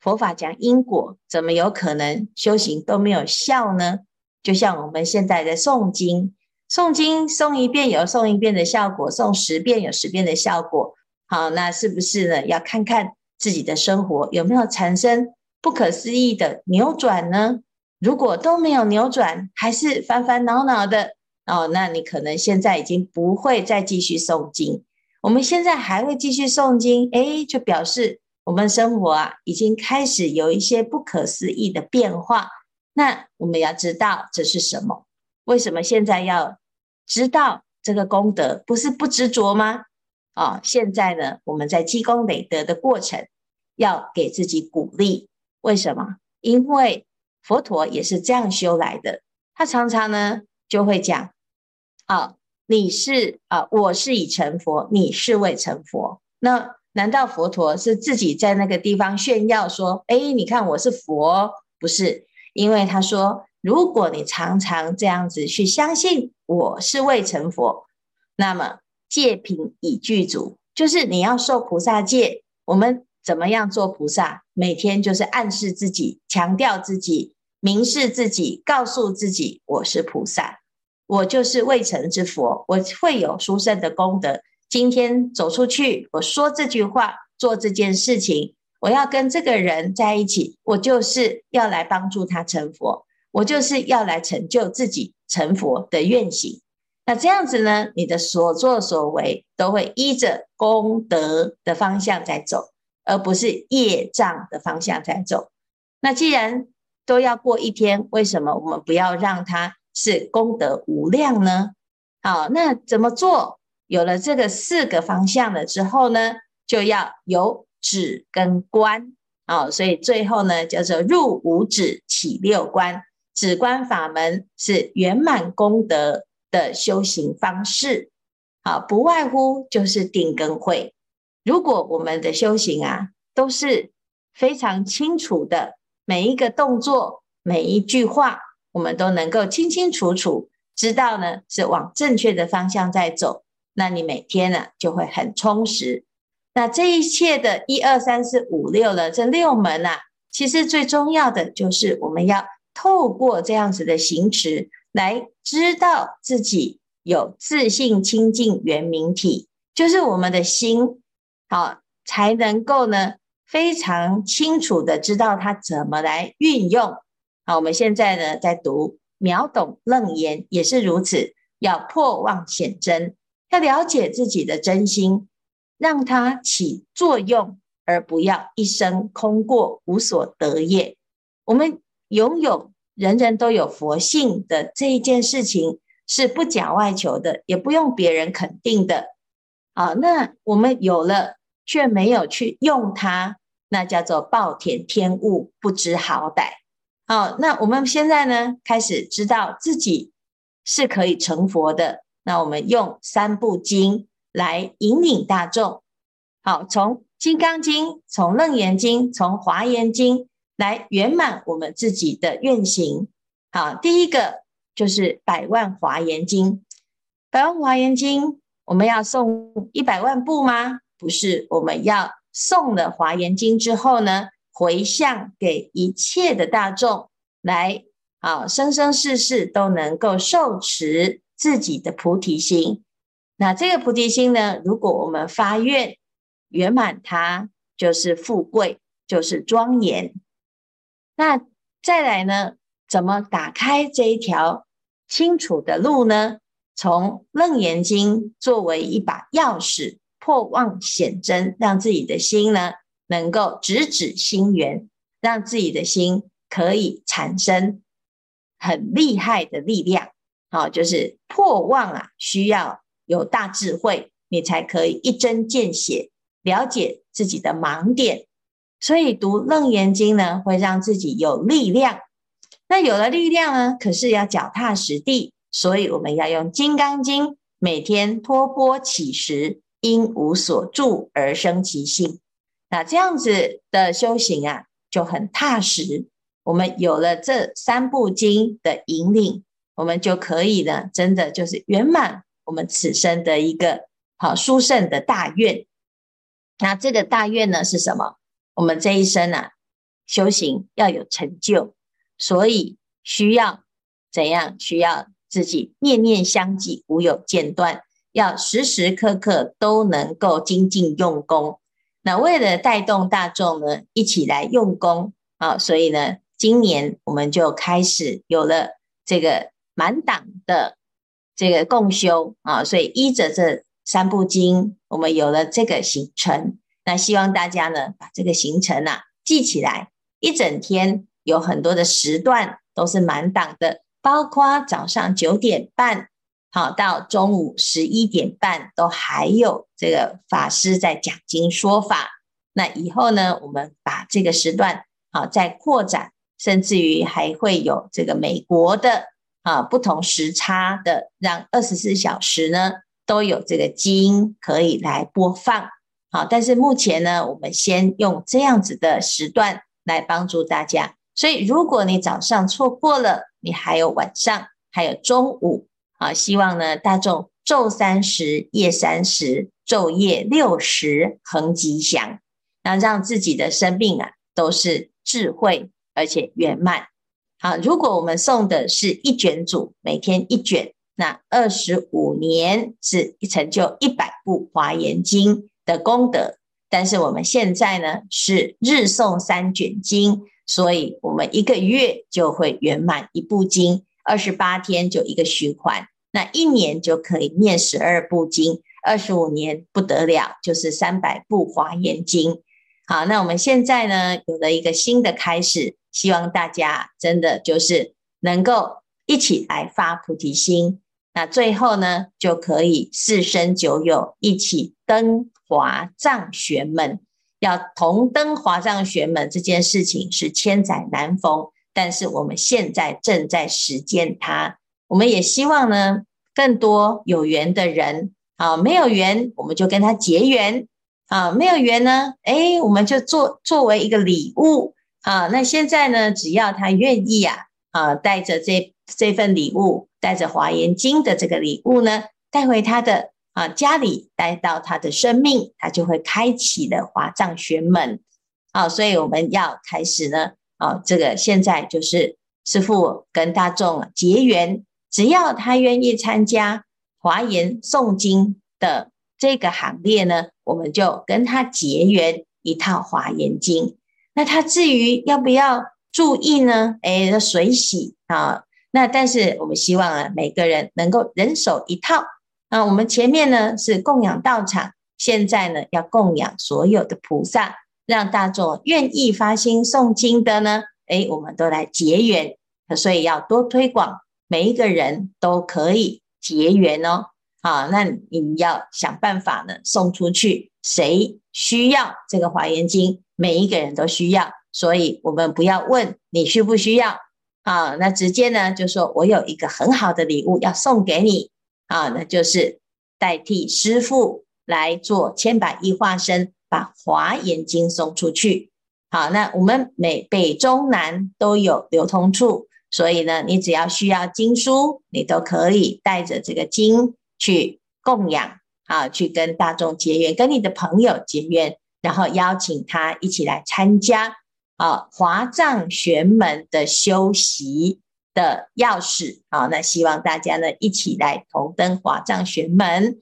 佛法讲因果，怎么有可能修行都没有效呢？就像我们现在的诵经，诵经诵一遍有诵一遍的效果，诵十遍有十遍的效果。好，那是不是呢？要看看自己的生活有没有产生不可思议的扭转呢？如果都没有扭转，还是烦烦恼恼的哦，那你可能现在已经不会再继续诵经。我们现在还会继续诵经，诶，就表示。我们生活啊，已经开始有一些不可思议的变化。那我们要知道这是什么？为什么现在要知道这个功德？不是不执着吗？哦，现在呢，我们在积功累德的过程，要给自己鼓励。为什么？因为佛陀也是这样修来的。他常常呢就会讲：啊、你是啊、我是已成佛，你是未成佛。那难道佛陀是自己在那个地方炫耀说：“哎，你看我是佛？”不是，因为他说：“如果你常常这样子去相信我是未成佛，那么戒品已具足，就是你要受菩萨戒。我们怎么样做菩萨？每天就是暗示自己，强调自己，明示自己，告诉自己我是菩萨，我就是未成之佛，我会有殊胜的功德。”今天走出去，我说这句话，做这件事情，我要跟这个人在一起，我就是要来帮助他成佛，我就是要来成就自己成佛的愿行。那这样子呢，你的所作所为都会依着功德的方向在走，而不是业障的方向在走。那既然都要过一天，为什么我们不要让它是功德无量呢？好，那怎么做？有了这个四个方向了之后呢，就要有止跟观啊、所以最后呢叫做入五止起六观，止观法门是圆满功德的修行方式。好，不外乎就是定跟慧。如果我们的修行啊都是非常清楚的，每一个动作、每一句话，我们都能够清清楚楚知道呢，是往正确的方向在走。那你每天呢就会很充实。那这一切的一二三四五六了，这六门啊，其实最重要的就是我们要透过这样子的行持，来知道自己有自信清净圆明体，就是我们的心，好才能够呢非常清楚的知道它怎么来运用。好，我们现在呢在读秒懂楞严，也是如此，要破妄显真。要了解自己的真心，让它起作用，而不要一生空过，无所得业。我们拥有人人都有佛性的这一件事情，是不假外求的，也不用别人肯定的。啊，那我们有了却没有去用它，那叫做暴殄天物，不知好歹。好，那我们现在呢，开始知道自己是可以成佛的。那我们用三部经来引领大众，好，从《金刚经》、从《楞严经》、从《华严经》来圆满我们自己的愿行。好，第一个就是《百万华严经》。《百万华严经》，我们要诵一百万部吗？不是，我们要诵了《华严经》之后呢，回向给一切的大众，来，好，生生世世都能够受持。自己的菩提心，那这个菩提心呢，如果我们发愿圆满它，就是富贵，就是庄严。那再来呢，怎么打开这一条清楚的路呢？从楞严经作为一把钥匙，破妄显真，让自己的心呢，能够直指心源，让自己的心可以产生很厉害的力量。好，就是破妄啊，需要有大智慧，你才可以一针见血了解自己的盲点。所以读楞严经呢，会让自己有力量。那有了力量呢，可是要脚踏实地，所以我们要用金刚经，每天托钵乞食，因无所住而生其性。那这样子的修行啊，就很踏实。我们有了这三部经的引领。我们就可以呢，真的就是圆满我们此生的一个好殊胜的大愿。那这个大愿呢是什么？我们这一生啊，修行要有成就，所以需要怎样？需要自己念念相继，无有间断，要时时刻刻都能够精进用功。那为了带动大众呢，一起来用功啊，所以呢，今年我们就开始有了这个满档的这个共修啊，所以依着这三部经，我们有了这个行程。那希望大家呢，把这个行程啊记起来，一整天有很多的时段都是满档的，包括早上九点半。好，到中午十一点半都还有这个法师在讲经说法。那以后呢，我们把这个时段好再扩展，甚至于还会有这个美国的啊不同时差的，让二十四小时呢都有这个经可以来播放。好，但是目前呢，我们先用这样子的时段来帮助大家。所以，如果你早上错过了，你还有晚上，还有中午。啊，希望呢，大众昼三时，夜三时，昼夜六时，恒吉祥，那让自己的生命啊，都是智慧而且圆满。好，如果我们送的是一卷组，每天一卷，那二十五年是成就一百部华严经的功德。但是我们现在呢，是日诵三卷经，所以我们一个月就会圆满一部经，二十八天就一个循环。那一年就可以念十二部经，二十五年不得了，就是三百部华严经。好，那我们现在呢，有了一个新的开始，希望大家真的就是能够一起来发菩提心。那最后呢，就可以四生九有一起登华藏玄门。要同登华藏玄门这件事情是千载难逢，但是我们现在正在实践它。我们也希望呢，更多有缘的人啊，没有缘我们就跟他结缘啊，没有缘呢，哎，我们就做作为一个礼物啊。那现在呢，只要他愿意啊，啊，带着这这份礼物，带着华严经的这个礼物呢，带回他的啊家里，带到他的生命，他就会开启了华藏玄门。啊，所以我们要开始呢，啊，这个现在就是师父跟大众结缘。只要他愿意参加华严诵经的这个行列呢，我们就跟他结缘一套华严经。那他至于要不要注意呢？哎，随喜啊。那但是我们希望啊，每个人能够人手一套。那我们前面呢是供养道场，现在呢要供养所有的菩萨，让大众愿意发心诵经的呢，哎，我们都来结缘。所以要多推广。每一个人都可以结缘哦，好，那你要想办法呢，送出去。谁需要这个华严经？每一个人都需要，所以我们不要问你需不需要啊，那直接呢就说我有一个很好的礼物要送给你啊，那就是代替师父来做千百亿化身，把华严经送出去。好，那我们每北中南都有流通处。所以呢，你只要需要经书，你都可以带着这个经去供养啊，去跟大众结缘，跟你的朋友结缘，然后邀请他一起来参加啊华藏玄门的修习的钥匙啊。那希望大家呢一起来同登华藏玄门。